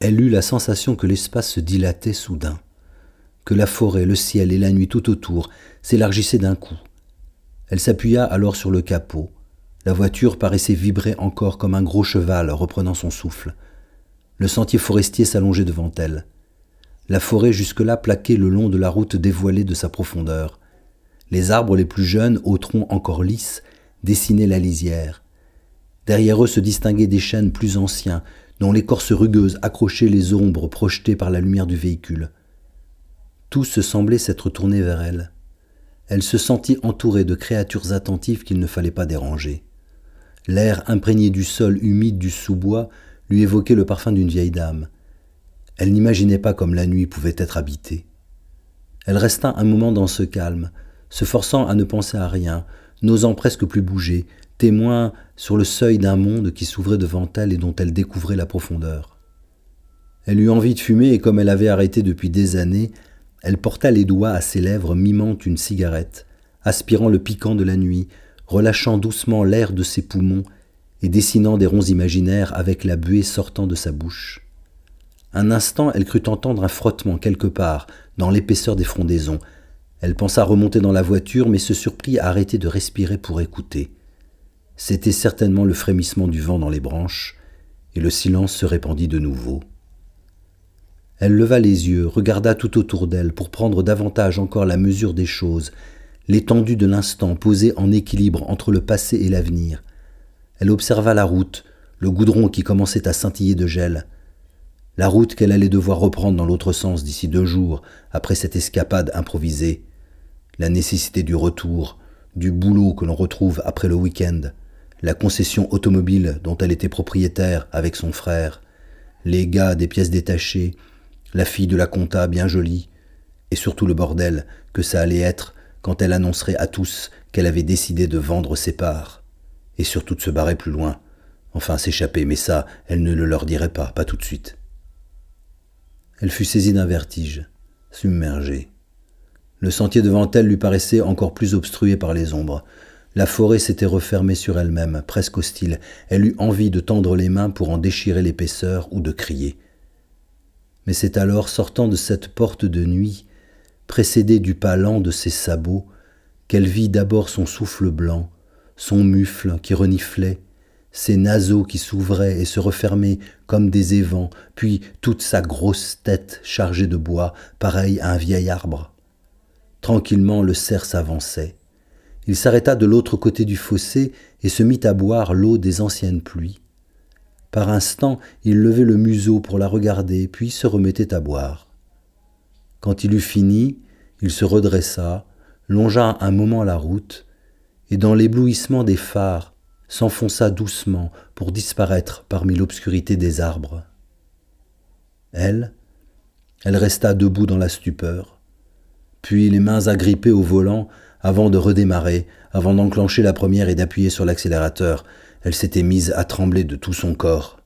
Elle eut la sensation que l'espace se dilatait soudain, que la forêt, le ciel et la nuit tout autour s'élargissaient d'un coup. Elle s'appuya alors sur le capot. La voiture paraissait vibrer encore comme un gros cheval reprenant son souffle. Le sentier forestier s'allongeait devant elle. La forêt jusque-là plaquait le long de la route dévoilée de sa profondeur. Les arbres les plus jeunes, aux troncs encore lisses, dessinaient la lisière. Derrière eux se distinguaient des chênes plus anciens, dont l'écorce rugueuse accrochait les ombres projetées par la lumière du véhicule. Tout se semblait s'être tourné vers elle. Elle se sentit entourée de créatures attentives qu'il ne fallait pas déranger. L'air imprégné du sol humide du sous-bois lui évoquait le parfum d'une vieille dame. Elle n'imaginait pas comme la nuit pouvait être habitée. Elle resta un moment dans ce calme, se forçant à ne penser à rien, n'osant presque plus bouger, témoin sur le seuil d'un monde qui s'ouvrait devant elle et dont elle découvrait la profondeur. Elle eut envie de fumer et comme elle avait arrêté depuis des années, elle porta les doigts à ses lèvres mimant une cigarette, aspirant le piquant de la nuit, relâchant doucement l'air de ses poumons et dessinant des ronds imaginaires avec la buée sortant de sa bouche. Un instant, elle crut entendre un frottement quelque part, dans l'épaisseur des frondaisons. Elle pensa remonter dans la voiture, mais se surprit à arrêter de respirer pour écouter. C'était certainement le frémissement du vent dans les branches, et le silence se répandit de nouveau. Elle leva les yeux, regarda tout autour d'elle pour prendre davantage encore la mesure des choses, l'étendue de l'instant posé en équilibre entre le passé et l'avenir. Elle observa la route, le goudron qui commençait à scintiller de gel, la route qu'elle allait devoir reprendre dans l'autre sens d'ici deux jours, après cette escapade improvisée, la nécessité du retour, du boulot que l'on retrouve après le week-end, la concession automobile dont elle était propriétaire avec son frère, les gars des pièces détachées, la fille de la compta bien jolie, et surtout le bordel que ça allait être quand elle annoncerait à tous qu'elle avait décidé de vendre ses parts, et surtout de se barrer plus loin, enfin s'échapper, mais ça, elle ne le leur dirait pas, pas tout de suite. Elle fut saisie d'un vertige, submergée. Le sentier devant elle lui paraissait encore plus obstrué par les ombres. La forêt s'était refermée sur elle-même, presque hostile. Elle eut envie de tendre les mains pour en déchirer l'épaisseur ou de crier. Mais c'est alors, sortant de cette porte de nuit, précédée du pas lent de ses sabots, qu'elle vit d'abord son souffle blanc, son mufle qui reniflait, ses naseaux qui s'ouvraient et se refermaient comme des évents, puis toute sa grosse tête chargée de bois, pareille à un vieil arbre. Tranquillement le cerf s'avançait. Il s'arrêta de l'autre côté du fossé et se mit à boire l'eau des anciennes pluies. Par instant, il levait le museau pour la regarder, puis se remettait à boire. Quand il eut fini, il se redressa, longea un moment la route, et dans l'éblouissement des phares, s'enfonça doucement pour disparaître parmi l'obscurité des arbres. Elle, elle resta debout dans la stupeur, puis les mains agrippées au volant, avant de redémarrer, avant d'enclencher la première et d'appuyer sur l'accélérateur, elle s'était mise à trembler de tout son corps.